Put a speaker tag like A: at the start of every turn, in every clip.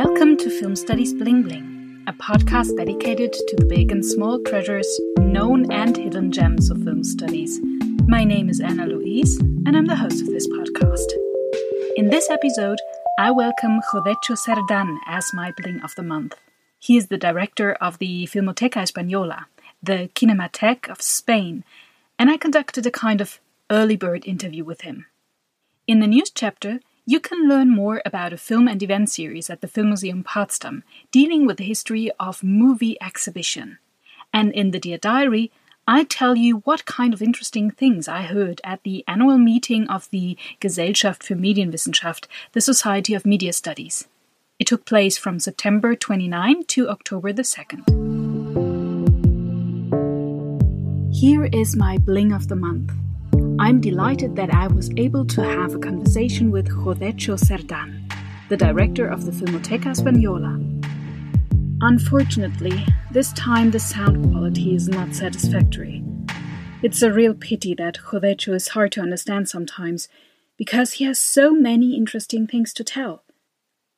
A: Welcome to Film Studies Bling Bling, a podcast dedicated to the big and small treasures, known and hidden gems of film studies. My name is Anna Luise, and I'm the host of this podcast. In this episode, I welcome Josetxo Cerdán as my Bling of the Month. He is the director of the Filmoteca Española, the Cinematheque of Spain, and I conducted a kind of early bird interview with him. In the news chapter, you can learn more about a film and event series at the Filmmuseum Potsdam dealing with the history of movie exhibition. And in the Dear Diary, I tell you what kind of interesting things I heard at the annual meeting of the Gesellschaft für Medienwissenschaft, the Society of Media Studies. It took place from September 29 to October the 2nd. Here is my bling of the month. I'm delighted that I was able to have a conversation with Josetxo Cerdán, the director of the Filmoteca Española. Unfortunately, this time the sound quality is not satisfactory. It's a real pity that Josetxo is hard to understand sometimes, because he has so many interesting things to tell.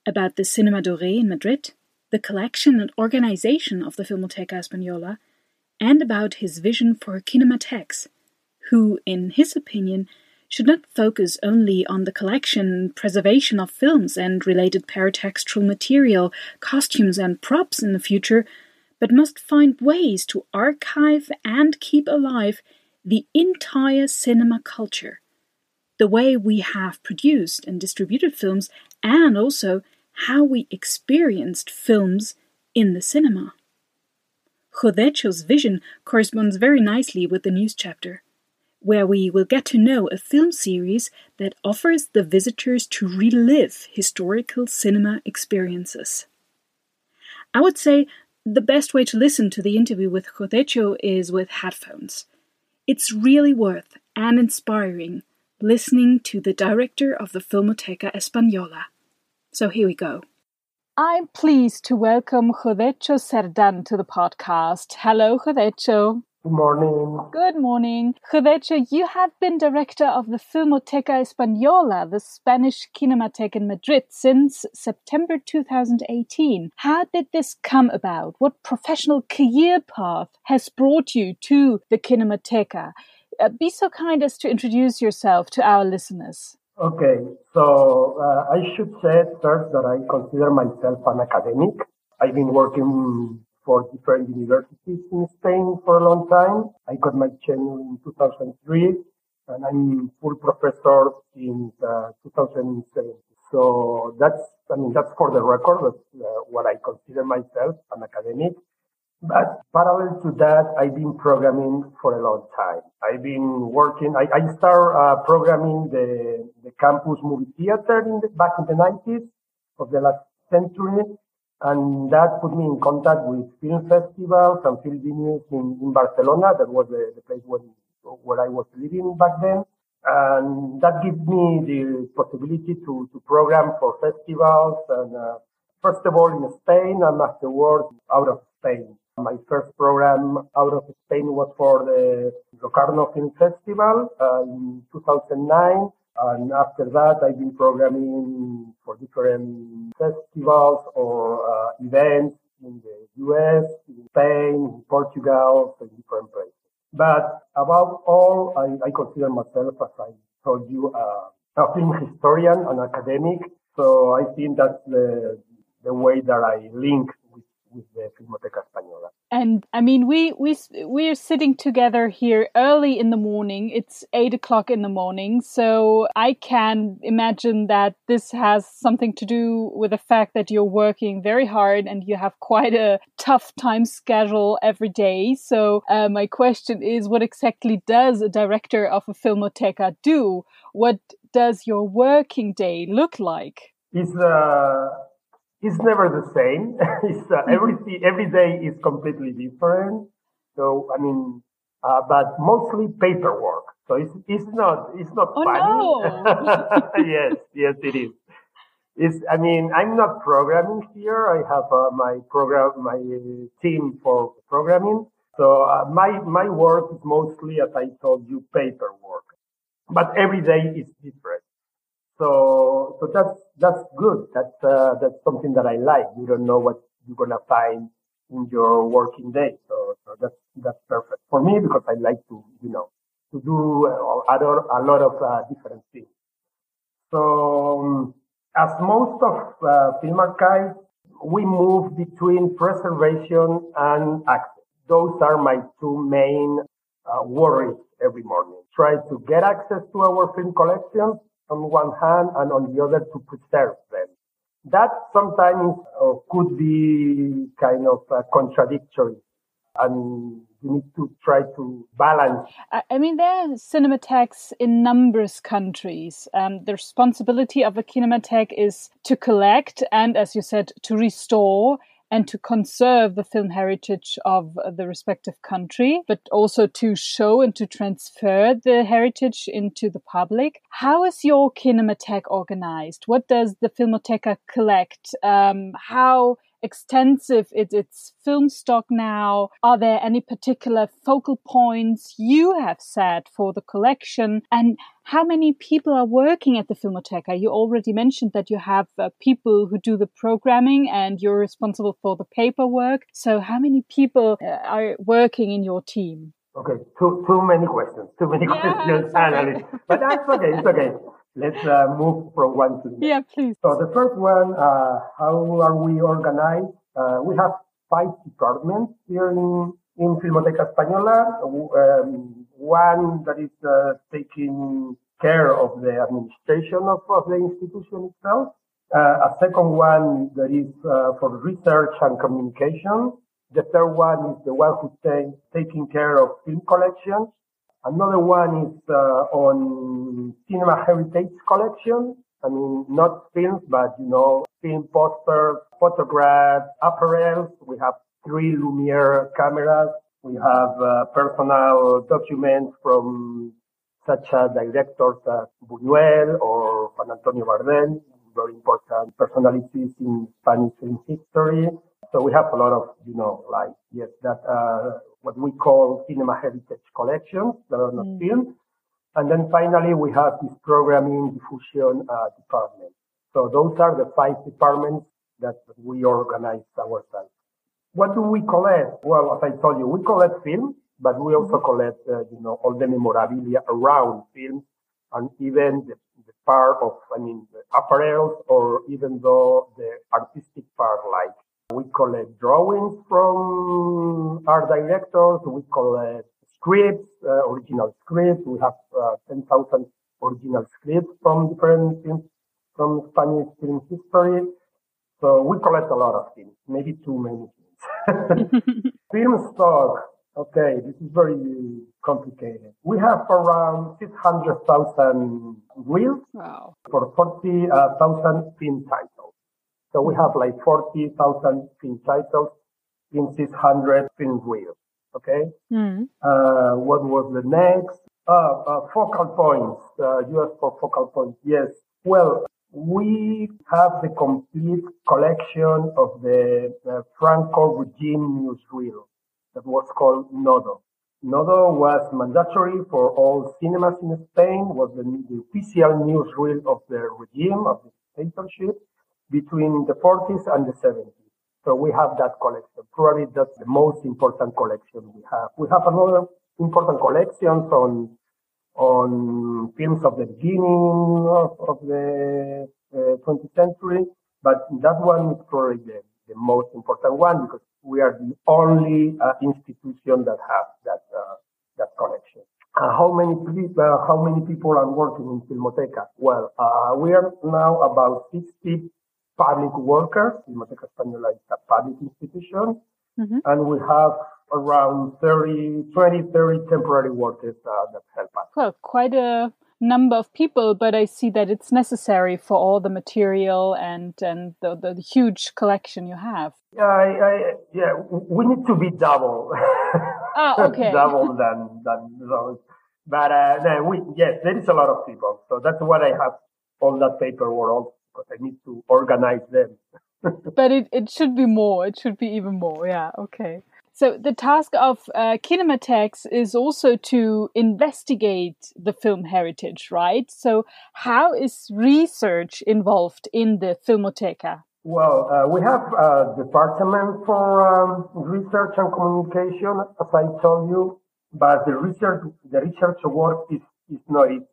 A: About the Cinema Doré in Madrid, the collection and organization of the Filmoteca Española, and about his vision for kinematheques who, in his opinion, should not focus only on the collection and preservation of films and related paratextual material, costumes, and props in the future, but must find ways to archive and keep alive the entire cinema culture. The way we have produced and distributed films, and also how we experienced films in the cinema. Josetxo's vision corresponds very nicely with the news chapter where we will get to know a film series that offers the visitors to relive historical cinema experiences. I would say the best way to listen to the interview with Josetxo is with headphones. It's really worth and inspiring listening to the director of the Filmoteca Española. So here we go. I'm pleased to welcome Josetxo Cerdán to the podcast. Hello, Josetxo.
B: Good morning.
A: Good morning. Josetxo, you have been director of the Filmoteca Española, the Spanish Kinematheque in Madrid, since September 2018. How did this come about? What professional career path has brought you to the Cinemateca? Uh, be so kind as to introduce yourself to our listeners.
B: Okay, so uh, I should say first that I consider myself an academic. I've been working for different universities in Spain for a long time. I got my tenure in 2003 and I'm full professor since uh, 2007. So that's, I mean, that's for the record. That's uh, what I consider myself, an academic. But parallel to that, I've been programming for a long time. I've been working, I, I started uh, programming the, the campus movie theater in the, back in the 90s of the last century. And that put me in contact with film festivals and film venues in, in Barcelona. That was the, the place where, where I was living back then. And that gives me the possibility to, to program for festivals and, uh, first of all in Spain and afterwards out of Spain. My first program out of Spain was for the Locarno Film Festival uh, in 2009. And after that, I've been programming for different festivals or uh, events in the US, in Spain, in Portugal, in different places. But above all, I, I consider myself, as I told you, uh, a film historian, an academic. So I think that's the, the way that I link with, the Filmoteca Española.
A: And I mean, we we we're sitting together here early in the morning. It's eight o'clock in the morning, so I can imagine that this has something to do with the fact that you're working very hard and you have quite a tough time schedule every day. So uh, my question is, what exactly does a director of a filmoteca do? What does your working day look like?
B: It's uh it's never the same. it's uh, every every day is completely different. So I mean, uh, but mostly paperwork. So it's it's not it's not
A: oh,
B: funny.
A: No.
B: yes, yes, it is. It's, I mean, I'm not programming here. I have uh, my program, my team for programming. So uh, my my work is mostly, as I told you, paperwork. But every day is different. So so that's, that's good. That's, uh, that's something that I like. You don't know what you're going to find in your working day. So, so that's, that's perfect for me because I like to, you know, to do uh, other, a lot of uh, different things. So, um, as most of uh, film archives, we move between preservation and access. Those are my two main uh, worries every morning. Try to get access to our film collections on one hand and on the other to preserve them. That sometimes uh, could be kind of uh, contradictory and you need to try to balance.
A: I mean, there are cinematheques in numerous countries. Um, the responsibility of a kinematheque is to collect and, as you said, to restore and to conserve the film heritage of the respective country, but also to show and to transfer the heritage into the public. How is your kinematheque organized? What does the Filmoteca collect? Um, how extensive is its film stock now? Are there any particular focal points you have set for the collection? And how many people are working at the Filmoteca? You already mentioned that you have uh, people who do the programming and you're responsible for the paperwork. So how many people uh, are working in your team?
B: Okay, too, too many questions, too many yeah, questions. But that's okay, it's okay. Let's uh, move from one to the next.
A: Yeah, please.
B: So the first one, uh, how are we organized? Uh, we have five departments here in, in Filmoteca Española. Um, one that is uh, taking care of the administration of, of the institution itself. Uh, a second one that is uh, for research and communication. The third one is the one who's taking care of film collections. Another one is uh, on cinema heritage collection. I mean, not films, but you know, film posters, photographs, apparel. We have three Lumiere cameras. We have uh, personal documents from such as directors as Buñuel or Juan Antonio Bardem, very important personalities in Spanish film history. So we have a lot of, you know, like, yes, that, uh, what we call cinema heritage collections that are not mm. filmed. And then finally, we have this programming diffusion uh, department. So those are the five departments that we organize ourselves. What do we collect? Well, as I told you, we collect films, but we also mm-hmm. collect, uh, you know, all the memorabilia around films and even the, the part of, I mean, the apparels or even though the artistic part like we collect drawings from our directors. We collect scripts, uh, original scripts. We have uh, 10,000 original scripts from different films, from Spanish film history. So we collect a lot of things, maybe too many things. film stock. Okay, this is very complicated. We have around 600,000 reels
A: wow.
B: for 40,000 film titles. So we have like 40,000 film titles in 600 film reels. Okay.
A: Mm.
B: Uh, what was the next? Uh, uh, focal points. Uh, US for focal points. Yes. Well, we have the complete collection of the, the Franco regime newsreel that was called Nodo. Nodo was mandatory for all cinemas in Spain, was the, the official newsreel of the regime, of the dictatorship between the 40s and the 70s. So we have that collection. Probably that's the most important collection we have. We have another important collections on on films of the beginning of, of the uh, 20th century, but that one is probably the, the most important one because we are the only uh, institution that have that uh, that collection. Uh, how many people, uh, how many people are working in Filmoteca? Well, uh, we are now about 60 public workers. Filmoteca Española is a public institution. Mm-hmm. And we have around 30, 20, 30 temporary workers uh, that help us.
A: Well, quite a number of people, but I see that it's necessary for all the material and, and the, the, huge collection you have.
B: Yeah, I, I, yeah, we need to be double.
A: Oh, okay.
B: double than, than those. But, uh, no, we, yes, there is a lot of people. So that's what I have all that paperwork because I need to organize them.
A: but it, it should be more. It should be even more. Yeah. Okay. So the task of uh, Kinematheques is also to investigate the film heritage, right? So how is research involved in the Filmoteca?
B: Well, uh, we have a department for um, research and communication, as I told you, but the research, the research work is, is not easy.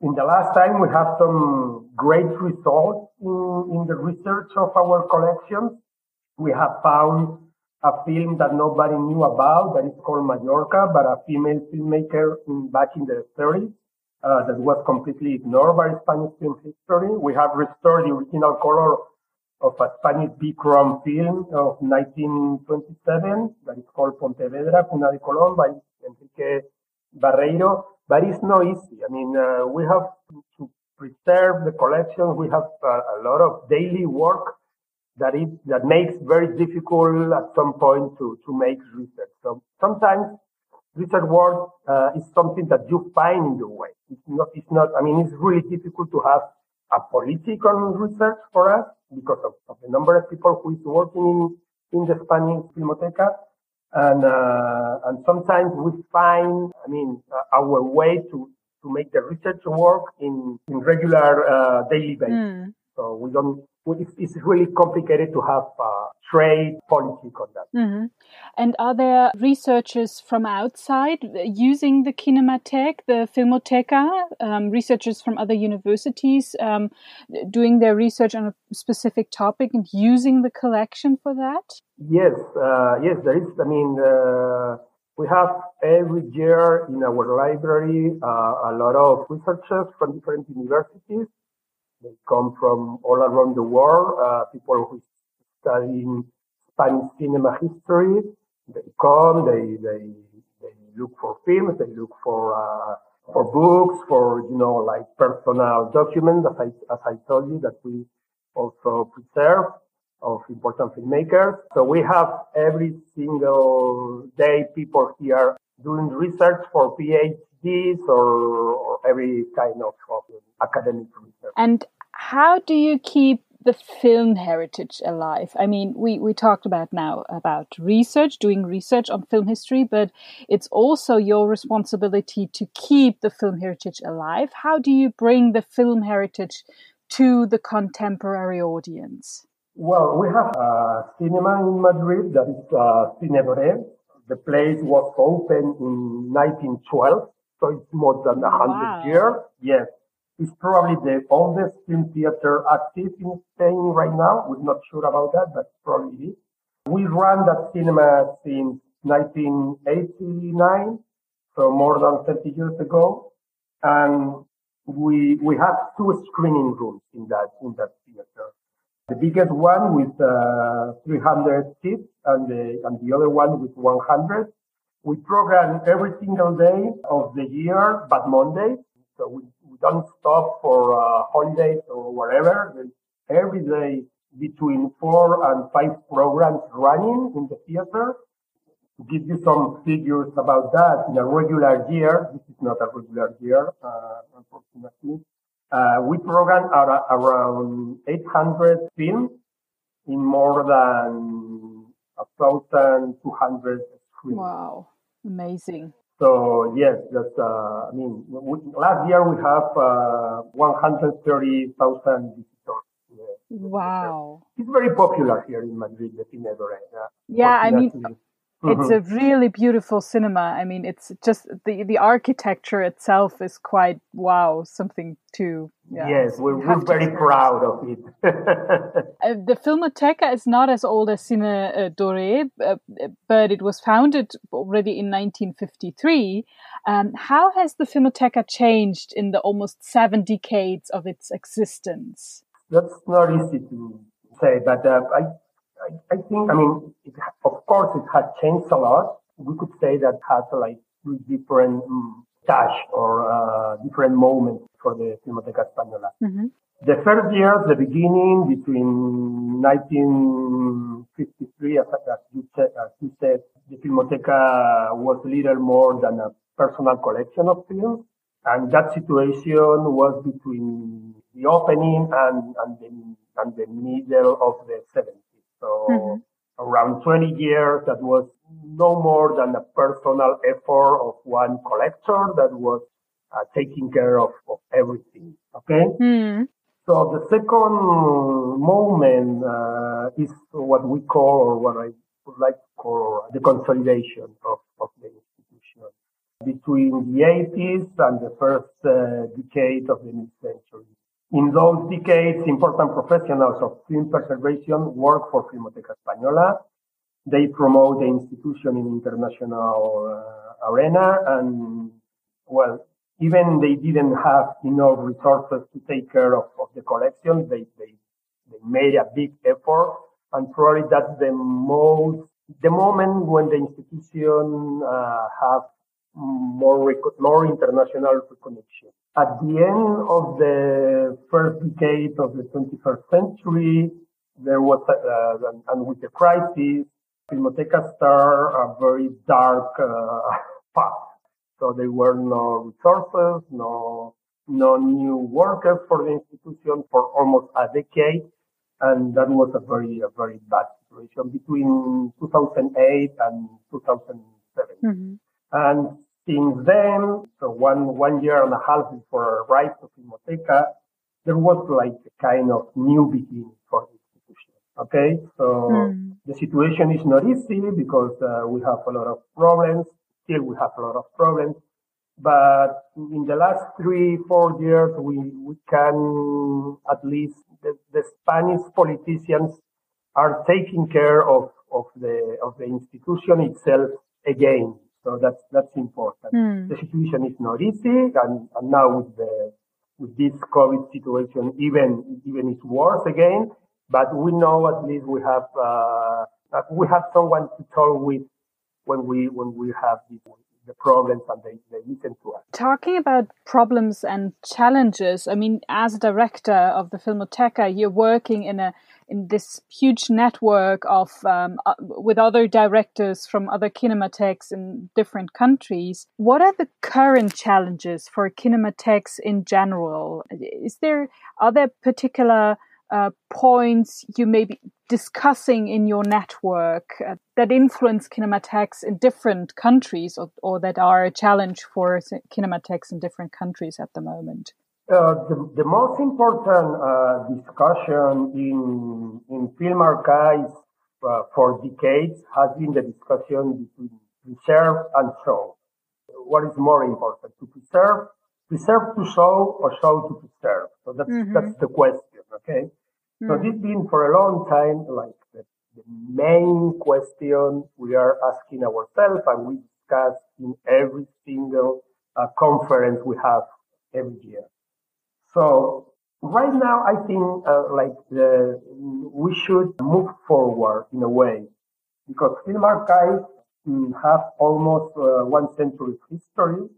B: In the last time, we have some great results in, in the research of our collections. We have found a film that nobody knew about that is called Mallorca, but a female filmmaker in, back in the 30s uh, that was completely ignored by Spanish film history. We have restored the original color of a Spanish bichrome film of 1927 that is called Pontevedra, Cuna de Colón by Enrique Barreiro. But it's not easy. I mean, uh, we have to preserve the collection. We have uh, a lot of daily work that that makes very difficult at some point to to make research. So sometimes research work uh, is something that you find in your way. It's not. It's not. I mean, it's really difficult to have a political research for us because of, of the number of people who is working in in the Spanish Filmoteca. And, uh, and sometimes we find, I mean, uh, our way to, to make the research work in, in regular, uh, daily basis. Mm. So we don't, it's, really complicated to have uh, trade policy conduct.
A: Mm-hmm. And are there researchers from outside using the Kinematheque, the Filmoteca, um, researchers from other universities um, doing their research on a specific topic and using the collection for that?
B: Yes, uh, yes, there is. I mean, uh, we have every year in our library uh, a lot of researchers from different universities they come from all around the world, uh, people who studying Spanish cinema history. They come, they, they, they look for films, they look for, uh, for books, for, you know, like personal documents, as I, as I told you, that we also preserve of important filmmakers. So we have every single day people here doing research for PhDs or, or every kind of, of academic research.
A: And how do you keep the film heritage alive? I mean, we, we talked about now about research, doing research on film history, but it's also your responsibility to keep the film heritage alive. How do you bring the film heritage to the contemporary audience?
B: Well, we have a cinema in Madrid that is uh, Cine The place was opened in 1912, so it's more than a hundred wow. years. Yes, it's probably the oldest film theater active in Spain right now. We're not sure about that, but probably it is. We run that cinema since 1989, so more than 30 years ago. And we, we have two screening rooms in that, in that theater. The biggest one with uh, 300 seats and the, and the other one with 100. We program every single day of the year, but Monday. So we don't stop for uh, holidays or whatever. Every day between four and five programs running in the theater. To give you some figures about that, in a regular year, this is not a regular year, uh, unfortunately, uh, we program around 800 films in more than 1,200 screens.
A: Wow, amazing.
B: So yes, that's, uh, I mean, last year we have, uh, 130,000 visitors.
A: Wow.
B: It's very popular here in Madrid, the Cine
A: Uh, yeah, I mean, it's a really beautiful cinema. I mean, it's just the the architecture itself is quite wow, something to.
B: Yeah, yes, we're, we're very proud of it.
A: uh, the Filmoteca is not as old as Cine uh, Doré, uh, but it was founded already in 1953. Um, how has the Filmoteca changed in the almost seven decades of its existence?
B: That's not easy to say, but uh, I I, I think, I mean, it, of course, it has changed a lot. We could say that has like three different um, touch or uh, different moments for the Filmoteca Española. Mm-hmm. The first years, the beginning between 1953, as, as, you said, as you said, the Filmoteca was little more than a personal collection of films. And that situation was between the opening and, and, the, and the middle of the 70s. So mm-hmm. around 20 years, that was no more than a personal effort of one collector that was uh, taking care of, of everything. Okay.
A: Mm.
B: So the second moment uh, is what we call, or what I would like to call, the consolidation of, of the institution between the 80s and the first uh, decade of the new century. In those decades, important professionals of film preservation work for Filmoteca Española. They promote the institution in international uh, arena and, well, even they didn't have enough resources to take care of, of the collection. They, they, they made a big effort and probably that's the most, the moment when the institution, uh, have more, more international connection. At the end of the first decade of the 21st century, there was, uh, and with the crisis, Filmoteca started a very dark uh, path so there were no resources, no, no new workers for the institution for almost a decade. And that was a very, a very bad situation between 2008 and 2007. Mm-hmm. And since then, so one, one year and a half before the rise of Filmoteca, there was like a kind of new beginning for the institution. Okay. So mm. the situation is not easy because uh, we have a lot of problems still we have a lot of problems. But in the last three, four years, we, we can at least the, the Spanish politicians are taking care of, of the of the institution itself again. So that's that's important. Mm. The situation is not easy, and, and now with the with this COVID situation, even even it's worse again. But we know at least we have uh, we have someone to talk with when we when we have these, the problems and they, they listen to us.
A: Talking about problems and challenges, I mean, as a director of the Filmoteca, you're working in a in this huge network of um, uh, with other directors from other kinematheques in different countries. What are the current challenges for kinematheques in general? Is there are there particular uh, points you may be discussing in your network uh, that influence kinematheques in different countries or, or, that are a challenge for kinematheques in different countries at the moment?
B: Uh, the, the, most important uh, discussion in, in film archives uh, for decades has been the discussion between preserve and show. What is more important, to preserve, preserve to show or show to preserve? So that's, mm-hmm. that's the question, okay? So hmm. this been for a long time, like the, the, main question we are asking ourselves and we discuss in every single uh, conference we have every year. So right now, I think uh, like the, we should move forward in a way because film archives mm, have almost uh, one century history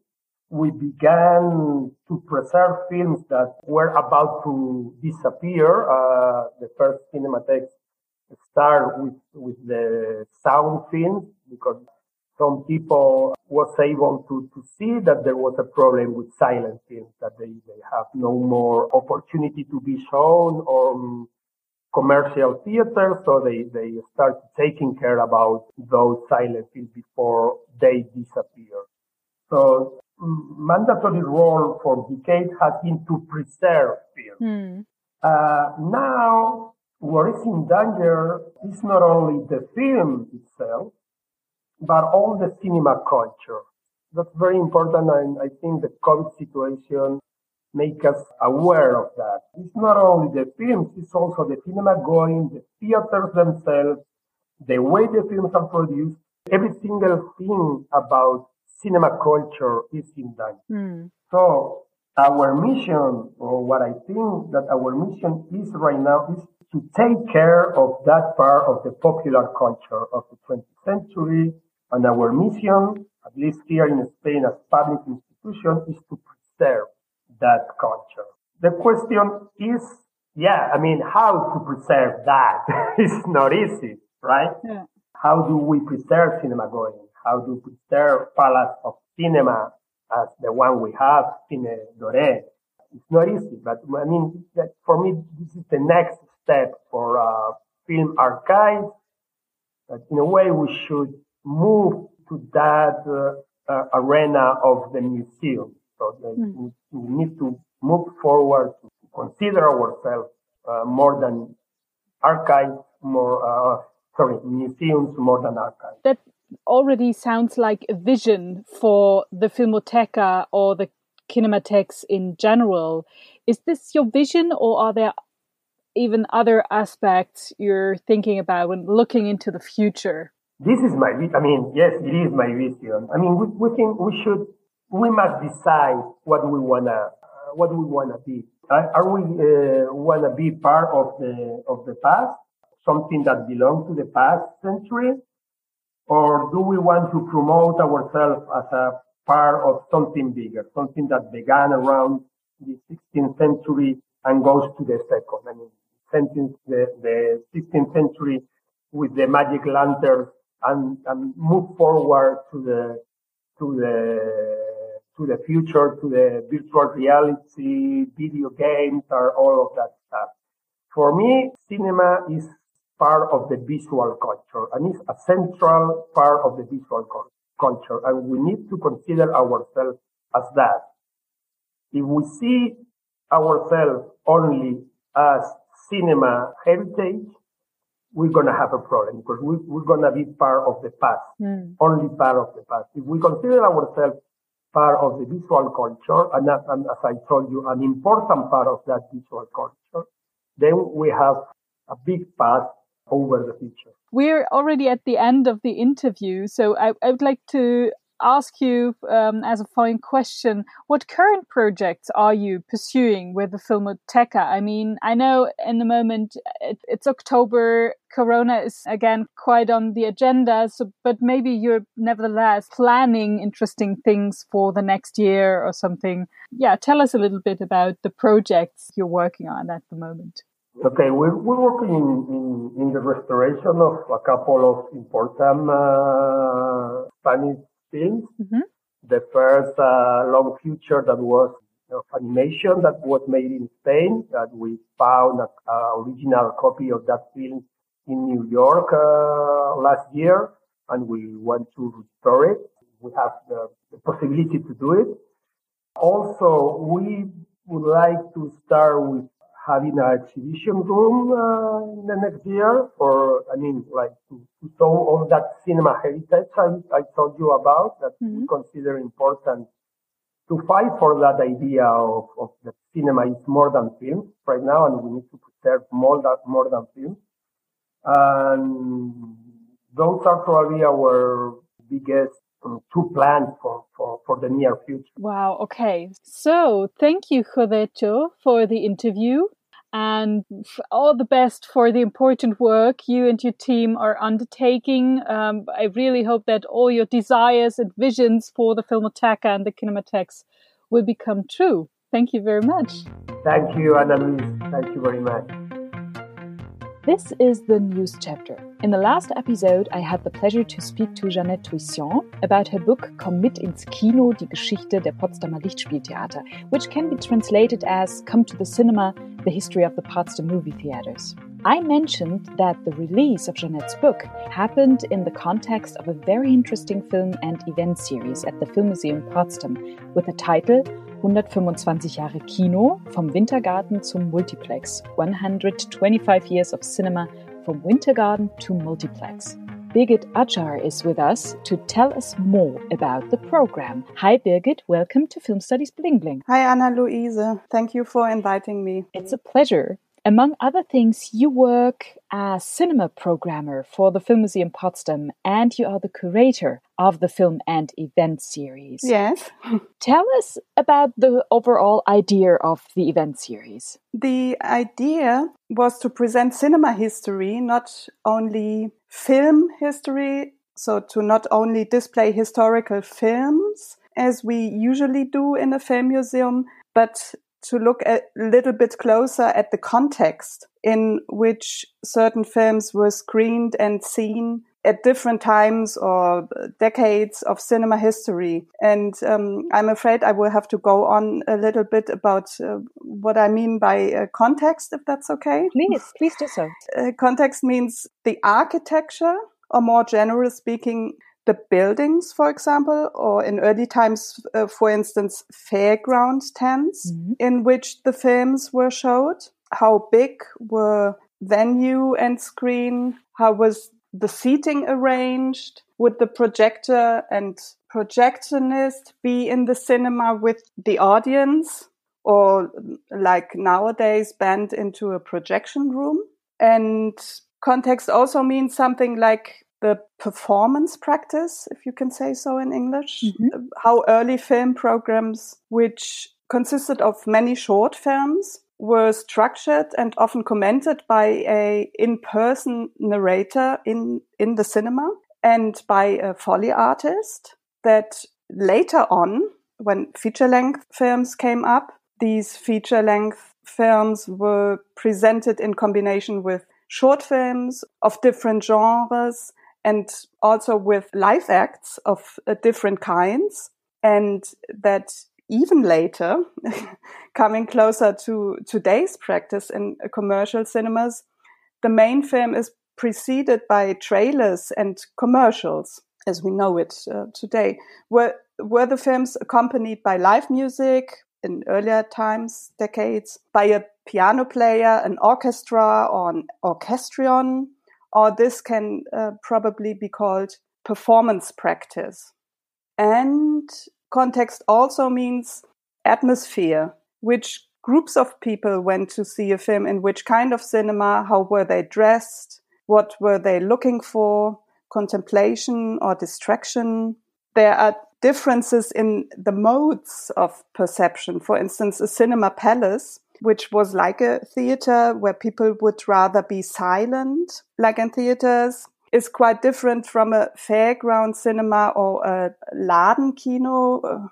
B: we began to preserve films that were about to disappear. Uh, the first cinematheques start with, with the sound films because some people was able to, to see that there was a problem with silent films, that they, they have no more opportunity to be shown on commercial theaters. So they, they start taking care about those silent films before they disappear. So mandatory role for decades has been to preserve film. Mm. Uh, now, what is in danger is not only the film itself, but all the cinema culture. That's very important, and I think the COVID situation make us aware of that. It's not only the films, it's also the cinema going, the theaters themselves, the way the films are produced, every single thing about cinema culture is in that. Mm. So our mission, or what I think that our mission is right now, is to take care of that part of the popular culture of the 20th century. And our mission, at least here in Spain as public institution, is to preserve that culture. The question is, yeah, I mean, how to preserve that? it's not easy, right? Yeah. How do we preserve cinema going? how we preserve palace of cinema as the one we have, Cine Doré. It's not easy, but I mean, that for me, this is the next step for uh, film archives. But in a way, we should move to that uh, uh, arena of the museum. So mm. we need to move forward to consider ourselves uh, more than archives, more uh, sorry, museums more than archives.
A: That already sounds like a vision for the Filmoteca or the Kinematheques in general. Is this your vision, or are there even other aspects you're thinking about when looking into the future?
B: This is my, I mean, yes, it is my vision. I mean, we, we think we should, we must decide what we wanna, what we wanna be. Are, are we uh, wanna be part of the of the past, something that belongs to the past century, or do we want to promote ourselves as a part of something bigger, something that began around the 16th century and goes to the second? I mean, sentence the, the 16th century with the magic lantern and, and move forward to the to the to the future, to the virtual reality, video games, or all of that stuff. For me, cinema is part of the visual culture and is a central part of the visual culture. And we need to consider ourselves as that. If we see ourselves only as cinema heritage, we're going to have a problem because we, we're going to be part of the past, mm. only part of the past. If we consider ourselves part of the visual culture, and, and as I told you, an important part of that visual culture, then we have a big path over the future.
A: We're already at the end of the interview, so I, I would like to ask you um, as a following question what current projects are you pursuing with the Filmoteca? I mean, I know in the moment it, it's October, Corona is again quite on the agenda, so, but maybe you're nevertheless planning interesting things for the next year or something. Yeah, tell us a little bit about the projects you're working on at the moment.
B: Okay, we're, we're working in, in, in the restoration of a couple of important uh, Spanish films. Mm-hmm. The first uh, long feature that was of animation that was made in Spain that we found an original copy of that film in New York uh, last year and we want to restore it. We have the, the possibility to do it. Also, we would like to start with having an exhibition room uh, in the next year or I mean, like to, to show all that cinema heritage I, I told you about that mm-hmm. we consider important to fight for that idea of, of the cinema is more than film right now and we need to preserve more than, more than film. And those are probably our biggest um, two plans for, for, for the near future.
A: Wow. Okay. So thank you, Josetxo, for the interview and all the best for the important work you and your team are undertaking. Um, I really hope that all your desires and visions for the Filmoteca and the Kinematheques will become true. Thank you very much.
B: Thank you, Anna Thank you very much.
A: This is the news chapter. In the last episode, I had the pleasure to speak to Jeanette Toussaint about her book Komm mit ins Kino, die Geschichte der Potsdamer Lichtspieltheater, which can be translated as Come to the Cinema, the History of the Potsdam Movie Theaters. I mentioned that the release of Jeanette's book happened in the context of a very interesting film and event series at the Film Museum Potsdam with the title 125 Jahre Kino vom Wintergarten zum Multiplex 125 Years of Cinema from Wintergarten to Multiplex. Birgit Acar is with us to tell us more about the program. Hi, Birgit. Welcome to Film Studies Bling Bling.
C: Hi, Anna Luise. Thank you for inviting me.
A: It's a pleasure. Among other things, you work as cinema programmer for the Film Museum Potsdam and you are the curator of the film and event series.
C: Yes.
A: Tell us about the overall idea of the event series.
C: The idea was to present cinema history, not only film history, so to not only display historical films as we usually do in a film museum, but to look a little bit closer at the context in which certain films were screened and seen at different times or decades of cinema history. And um, I'm afraid I will have to go on a little bit about uh, what I mean by uh, context, if that's okay.
A: Please, please do so.
C: Uh, context means the architecture, or more generally speaking, the buildings, for example, or in early times, uh, for instance, fairground tents mm-hmm. in which the films were showed. How big were venue and screen? How was the seating arranged? Would the projector and projectionist be in the cinema with the audience? Or like nowadays, band into a projection room? And context also means something like the performance practice, if you can say so in English, mm-hmm. how early film programs, which consisted of many short films, were structured and often commented by a in-person narrator in, in the cinema and by a Foley artist that later on, when feature-length films came up, these feature-length films were presented in combination with short films of different genres and also with live acts of uh, different kinds. And that even later, coming closer to today's practice in uh, commercial cinemas, the main film is preceded by trailers and commercials, as we know it uh, today. Were, were the films accompanied by live music in earlier times, decades, by a piano player, an orchestra, or an orchestrion? Or this can uh, probably be called performance practice. And context also means atmosphere, which groups of people went to see a film in which kind of cinema, how were they dressed, what were they looking for, contemplation or distraction. There are differences in the modes of perception. For instance, a cinema palace which was like a theater where people would rather be silent, like in theaters, is quite different from a fairground cinema or a Ladenkino, uh,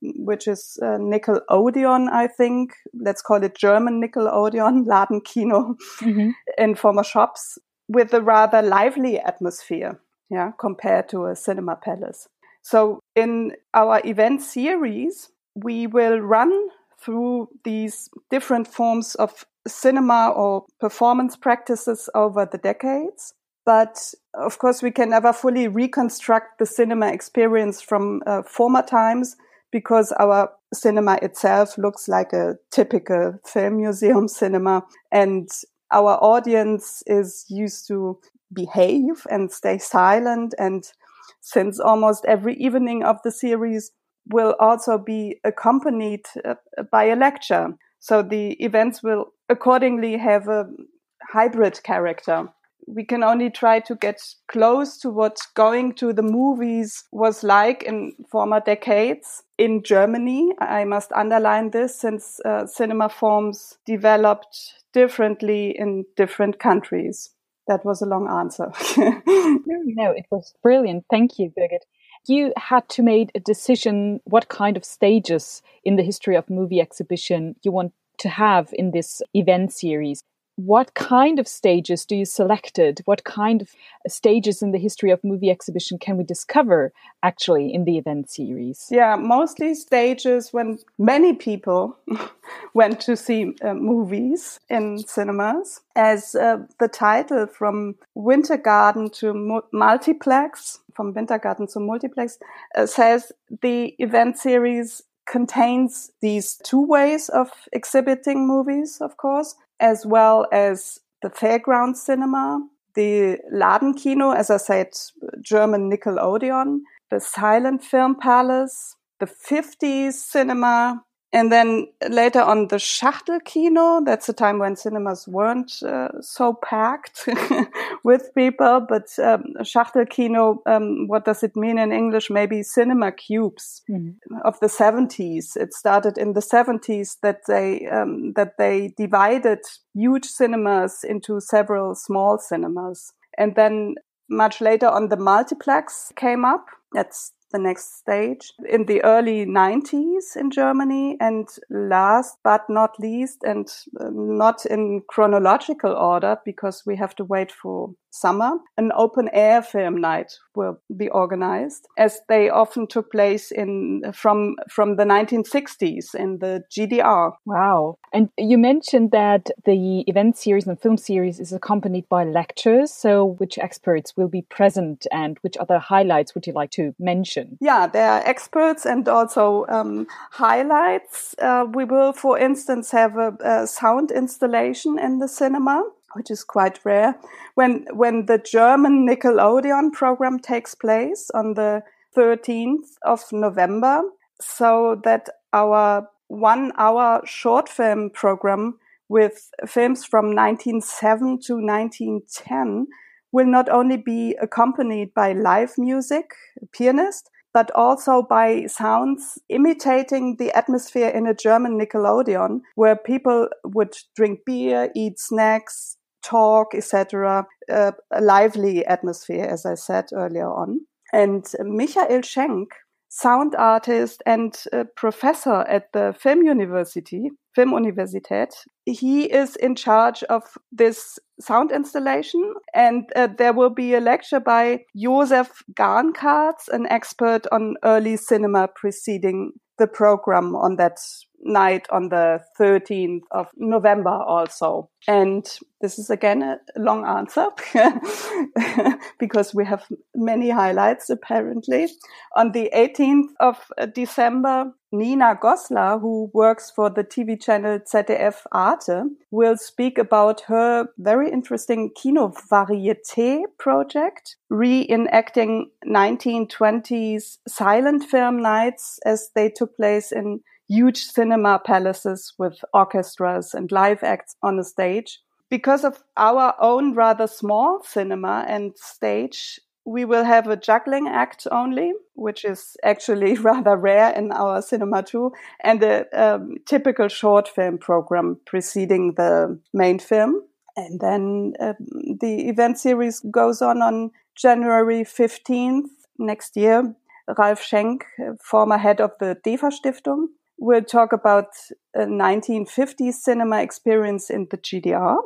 C: which is uh, Nickelodeon, I think. Let's call it German Nickelodeon, Ladenkino, mm-hmm. in former shops, with a rather lively atmosphere, yeah, compared to a cinema palace. So in our event series, we will run through these different forms of cinema or performance practices over the decades. But of course, we can never fully reconstruct the cinema experience from uh, former times because our cinema itself looks like a typical film museum cinema and our audience is used to behave and stay silent. And since almost every evening of the series, will also be accompanied uh, by a lecture. So the events will accordingly have a hybrid character. We can only try to get close to what going to the movies was like in former decades in Germany. I must underline this since uh, cinema forms developed differently in different countries. That was a long answer.
A: no, it was brilliant. Thank you, Birgit you had to make a decision what kind of stages in the history of movie exhibition you want to have in this event series what kind of stages do you selected? What kind of stages in the history of movie exhibition can we discover actually in the event series?
C: Yeah mostly stages when many people went to see uh, movies in cinemas. As uh, the title from winter garden to mu- multiplex from winter garden to multiplex uh, says the event series contains these two ways of exhibiting movies, of course as well as the fairground cinema, the Ladenkino, as I said, German Nickelodeon, the silent film palace, the 50s cinema, and then later on the Schachtelkino, that's the time when cinemas weren't uh, so packed with people, but um, Schachtelkino, um, what does it mean in English? Maybe cinema cubes mm-hmm. of the 70s. It started in the 70s that they, um, that they divided huge cinemas into several small cinemas. And then much later on the multiplex came up. That's the next stage in the early 90s in Germany. And last but not least, and uh, not in chronological order because we have to wait for summer, an open air film night will be organized as they often took place in from from the 1960s in the GDR.
A: Wow. And you mentioned that the event series and film series is accompanied by lectures. So which experts will be present and which other highlights would you like to mention?
C: Yeah, there are experts and also um, highlights. Uh, we will, for instance, have a, a sound installation in the cinema which is quite rare. When when the German Nickelodeon program takes place on the 13th of November, so that our one hour short film program with films from 1907 to 1910 will not only be accompanied by live music, pianist, but also by sounds imitating the atmosphere in a German Nickelodeon, where people would drink beer, eat snacks, talk, etc. Uh, a lively atmosphere, as I said earlier on. And Michael Schenk, sound artist and professor at the Film University, Filmuniversität, he is in charge of this sound installation. And uh, there will be a lecture by Joseph Garncarz, an expert on early cinema preceding the program on that night on the 13th of November also. And this is again a long answer because we have many highlights apparently. On the 18th of uh, December, Nina Goslar, who works for the TV channel ZDF Arte, will speak about her very interesting Kino Varieté project, reenacting 1920s silent film nights as they took place in huge cinema palaces with orchestras and live acts on a stage. Because of our own rather small cinema and stage, we will have a juggling act only, which is actually rather rare in our cinema too, and a um, typical short film program preceding the main film. And then um, the event series goes on on January 15th next year. Ralf Schenk, former head of the DEFA Stiftung, will talk about a 1950s cinema experience in the GDR.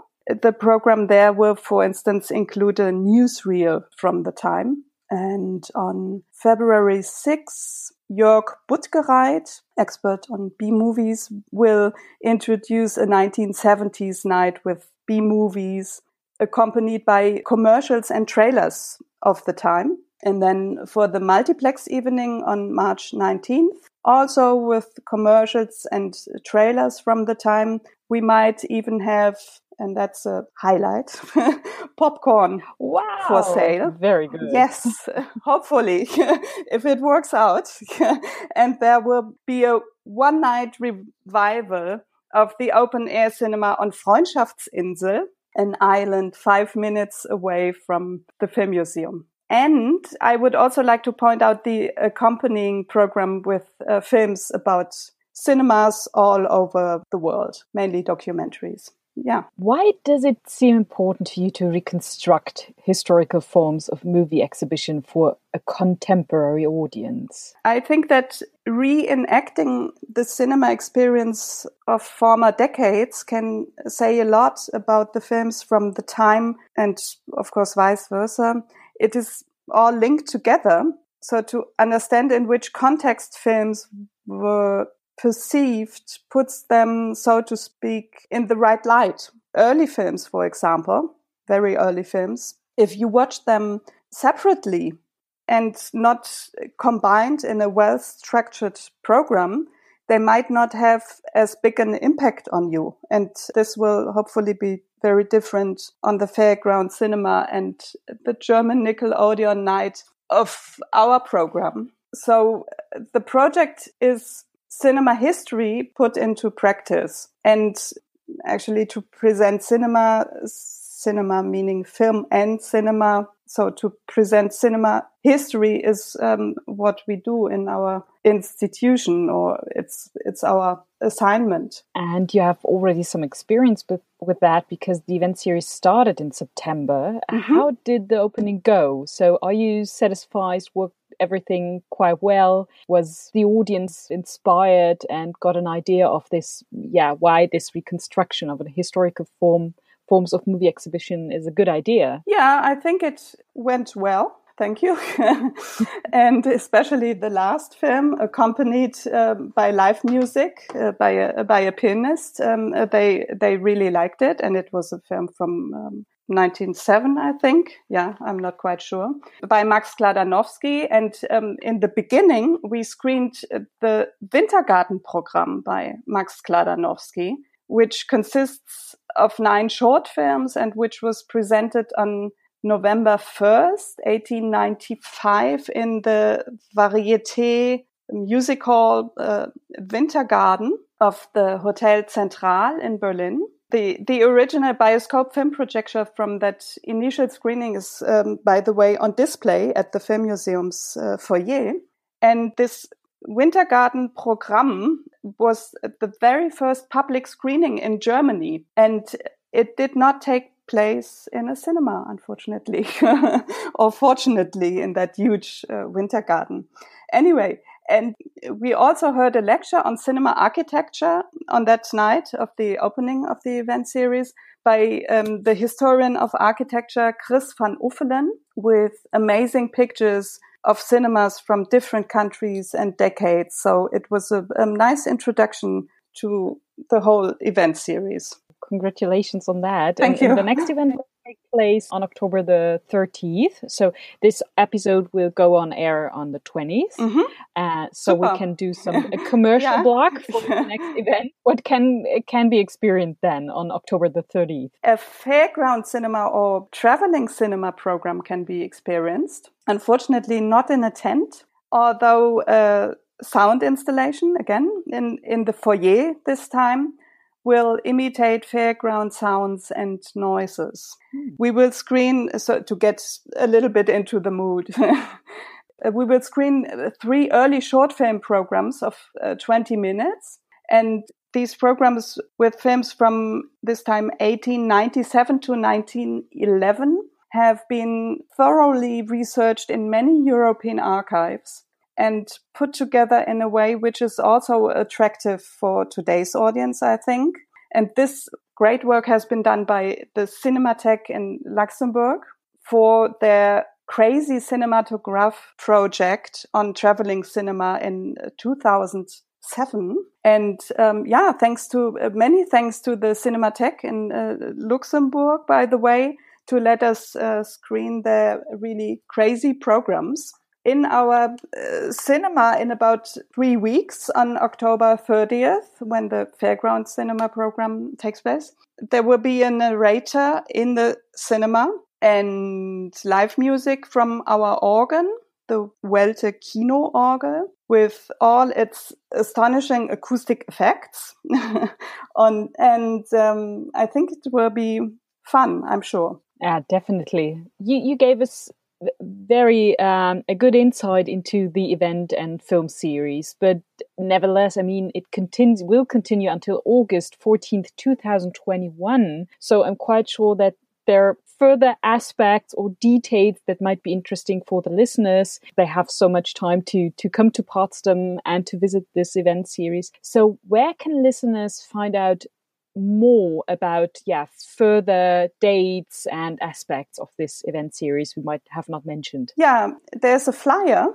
C: The program there will, for instance, include a newsreel from the time. And on February 6, Jörg Buttgereit, expert on B movies, will introduce a 1970s night with B movies accompanied by commercials and trailers of the time. And then for the multiplex evening on March 19th, also with commercials and trailers from the time. We might even have, and that's a highlight, popcorn
A: wow.
C: for sale.
A: Very good.
C: Yes, hopefully, if it works out. and there will be a one night revival of the open air cinema on Freundschaftsinsel, an island five minutes away from the film museum. And I would also like to point out the accompanying program with uh, films about cinemas all over the world, mainly documentaries. Yeah.
A: Why does it seem important to you to reconstruct historical forms of movie exhibition for a contemporary audience?
C: I think that reenacting the cinema experience of former decades can say a lot about the films from the time and, of course, vice versa it is all linked together. So to understand in which context films were perceived puts them, so to speak, in the right light. Early films, for example, very early films, if you watch them separately and not combined in a well structured program, they might not have as big an impact on you. And this will hopefully be very different on the fairground cinema and the German Nickelodeon night of our program. So the project is cinema history put into practice and actually to present cinema, cinema meaning film and cinema. So to present cinema history is um, what we do in our institution or it's it's our assignment
A: and you have already some experience with with that because the event series started in september mm-hmm. how did the opening go so are you satisfied with everything quite well? Was the audience inspired and got an idea of this? Yeah, why this reconstruction of a historical form forms of movie exhibition is a good idea.
C: Yeah, I think it went well. Thank you. and especially the last film, accompanied uh, by live music uh, by a by a pianist. Um, uh, they they really liked it, and it was a film from um, 1907, I think. Yeah, I'm not quite sure. By Max Skladanowsky. And um, in the beginning, we screened the Wintergarten program by Max Skladanowsky, which consists of nine short films and which was presented on November 1st, 1895 in the Varieté Music Hall uh, Wintergarten of the Hotel Central in Berlin. The, the original bioscope film projector from that initial screening is, um, by the way, on display at the Film Museum's uh, foyer. And this Wintergarten program was the very first public screening in Germany. And it did not take place in a cinema, unfortunately, or fortunately, in that huge uh, winter garden. Anyway, and we also heard a lecture on cinema architecture on that night of the opening of the event series by um, the historian of architecture Chris van Uffelen with amazing pictures of cinemas from different countries and decades. So it was a, a nice introduction to the whole event series
A: congratulations on that.
C: Thank and, you.
A: And the next event will take place on October the 30th. So this episode will go on air on the 20th. Mm-hmm. Uh, so Super. we can do some a commercial yeah. block for the next event. What can can be experienced then on October the 30th?
C: A fairground cinema or traveling cinema program can be experienced. Unfortunately, not in a tent, although. Uh, sound installation again in in the foyer this time will imitate fairground sounds and noises. Hmm. We will screen, so to get a little bit into the mood, we will screen three early short film programs of uh, 20 minutes. And these programs with films from this time 1897 to 1911 have been thoroughly researched in many European archives and put together in a way which is also attractive for today's audience, I think. And this great work has been done by the Cinematheque in Luxembourg for their crazy cinematograph project on traveling cinema in 2007. And um, yeah, thanks to uh, many thanks to the Cinematheque in uh, Luxembourg, by the way, to let us uh, screen their really crazy programs in our uh, cinema in about three weeks on October 30th, when the Fairground Cinema program takes place. There will be a narrator in the cinema and live music from our organ, the Welte Kino Orgel, with all its astonishing acoustic effects. on, and um, I think it will be fun, I'm sure.
A: Yeah, definitely. You, you gave us very um, a good insight into the event and film series. But nevertheless, I mean, it continues will continue until August fourteenth, two thousand twenty-one. So I'm quite sure that there are further aspects or details that might be interesting for the listeners. They have so much time to to come to Potsdam and to visit this event series. So where can listeners find out more about yeah further dates and aspects of this event series we might have not mentioned.
C: Yeah there's a flyer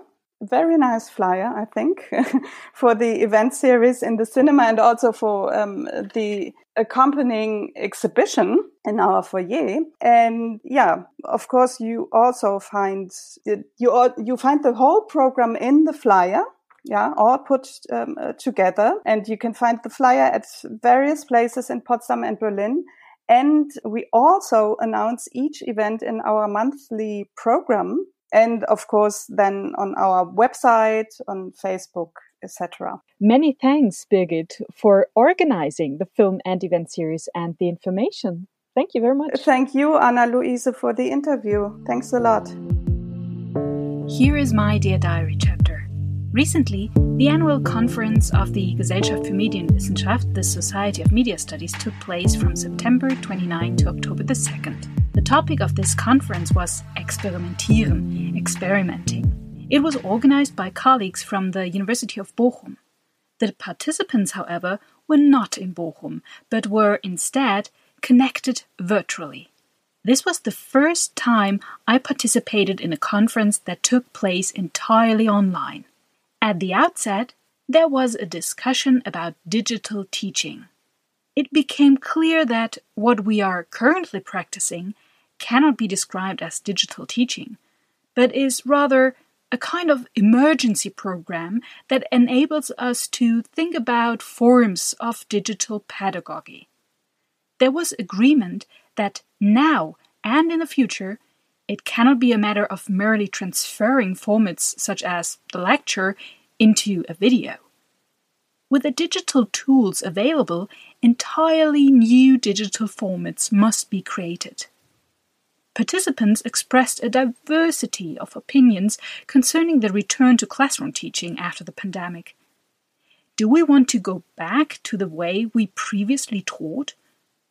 C: very nice flyer i think for the event series in the cinema and also for um, the accompanying exhibition in our foyer. And yeah of course you also find you you find the whole program in the flyer yeah, all put um, uh, together. And you can find the flyer at various places in Potsdam and Berlin. And we also announce each event in our monthly program. And of course, then on our website, on Facebook, etc.
A: Many thanks, Birgit, for organizing the film and event series and the information. Thank you very much.
C: Thank you, Anna Luise, for the interview. Thanks a lot.
A: Here is my Dear Diary chapter. Recently, the annual conference of the Gesellschaft für Medienwissenschaft, the Society of Media Studies, took place from September 29 to October the 2nd. The topic of this conference was Experimentieren, experimenting. It was organized by colleagues from the University of Bochum. The participants, however, were not in Bochum, but were instead connected virtually. This was the first time I participated in a conference that took place entirely online. At the outset, there was a discussion about digital teaching. It became clear that what we are currently practicing cannot be described as digital teaching, but is rather a kind of emergency program that enables us to think about forms of digital pedagogy. There was agreement that now and in the future, it cannot be a matter of merely transferring formats such as the lecture into a video. With the digital tools available, entirely new digital formats must be created. Participants expressed a diversity of opinions concerning the return to classroom teaching after the pandemic. Do we want to go back to the way we previously taught?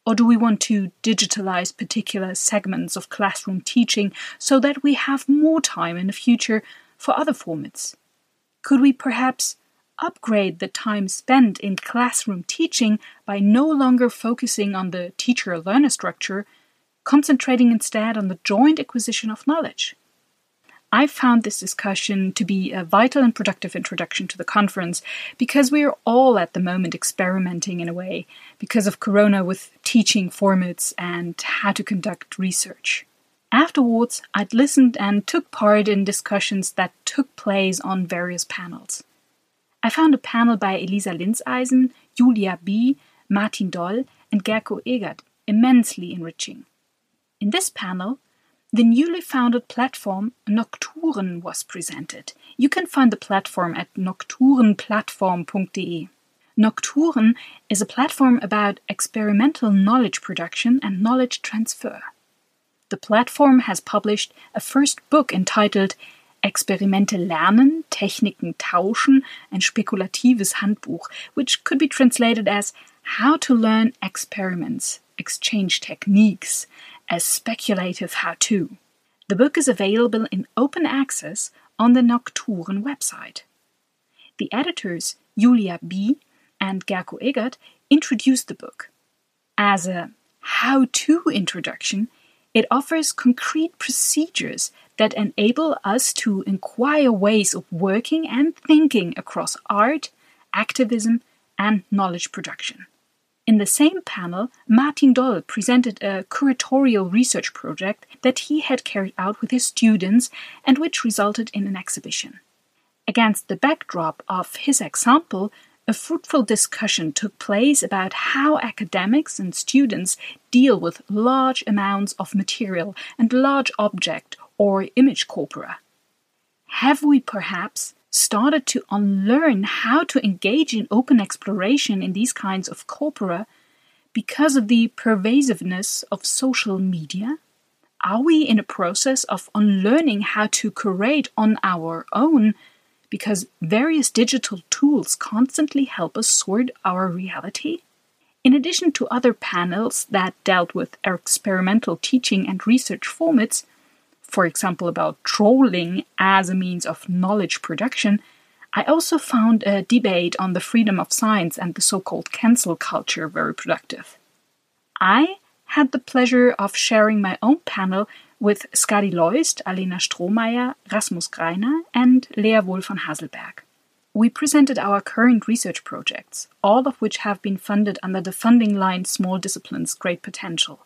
A: Or do we want to digitalize particular segments of classroom teaching so that we have more time in the future for other formats? Could we perhaps upgrade the time spent in classroom teaching by no longer focusing on the teacher learner structure, concentrating instead on the joint acquisition of knowledge? I found this discussion to be a vital and productive introduction to the conference because we are all at the moment experimenting in a way because of Corona with teaching formats and how to conduct research. Afterwards, I'd listened and took part in discussions that took place on various panels. I found a panel by Elisa Linseisen, Julia Bee, Martin Doll, and Gerko Egert immensely enriching. In this panel, the newly founded platform Nocturne was presented. You can find the platform at nocturneplattform.de. Nocturne is a platform about experimental knowledge production and knowledge transfer. The platform has published a first book entitled Experimente lernen, Techniken tauschen, ein spekulatives Handbuch, which could be translated as How to Learn Experiments, Exchange Techniques, a speculative how to. The book is available in open access on the Nocturne website. The editors, Julia Bee and Gerko Egert, introduced the book. As a how to introduction, it offers concrete procedures that enable us to inquire ways of working and thinking across art, activism, and knowledge production. In the same panel, Martin Doll presented a curatorial research project that he had carried out with his students and which resulted in an exhibition. Against the backdrop of his example, a fruitful discussion took place about how academics and students deal with large amounts of material and large object or image corpora. Have we perhaps started to unlearn how to engage in open exploration in these kinds of corpora because of the pervasiveness of social media? Are we in a process of unlearning how to curate on our own because various digital tools constantly help us sort our reality? In addition to other panels that dealt with experimental teaching and research formats, for example, about trolling as a means of knowledge production, I also found a debate on the freedom of science and the so called cancel culture very productive. I had the pleasure of sharing my own panel with Skadi Loist, Alena Strohmaier, Rasmus Greiner, and Lea Wohl von Haselberg. We presented our current research projects, all of which have been funded under the funding line Small Disciplines Great Potential.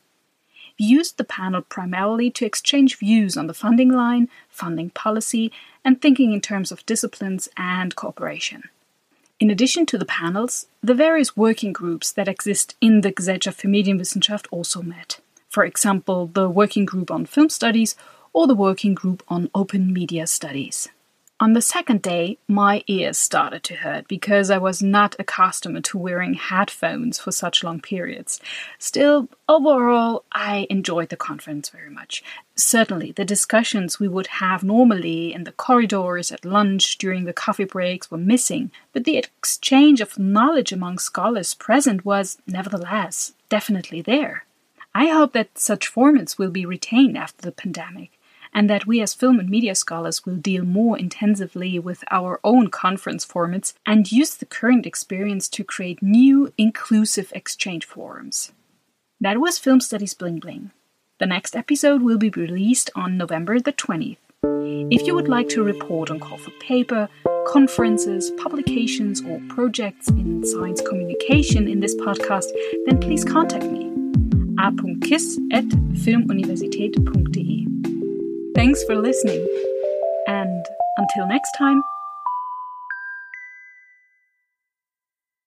A: We used the panel primarily to exchange views on the funding line, funding policy, and thinking in terms of disciplines and cooperation. In addition to the panels, the various working groups that exist in the Gesellschaft für Medienwissenschaft also met. For example, the Working Group on Film Studies or the Working Group on Open Media Studies. On the second day, my ears started to hurt because I was not accustomed to wearing headphones for such long periods. Still, overall, I enjoyed the conference very much. Certainly, the discussions we would have normally in the corridors, at lunch, during the coffee breaks were missing, but the exchange of knowledge among scholars present was, nevertheless, definitely there. I hope that such formats will be retained after the pandemic and that we as film and media scholars will deal more intensively with our own conference formats and use the current experience to create new, inclusive exchange forums. That was Film Studies Bling Bling. The next episode will be released on November the 20th. If you would like to report on call for paper, conferences, publications, or projects in science communication in this podcast, then please contact me a.kiss at filmuniversität.de. Thanks for listening, and until next time.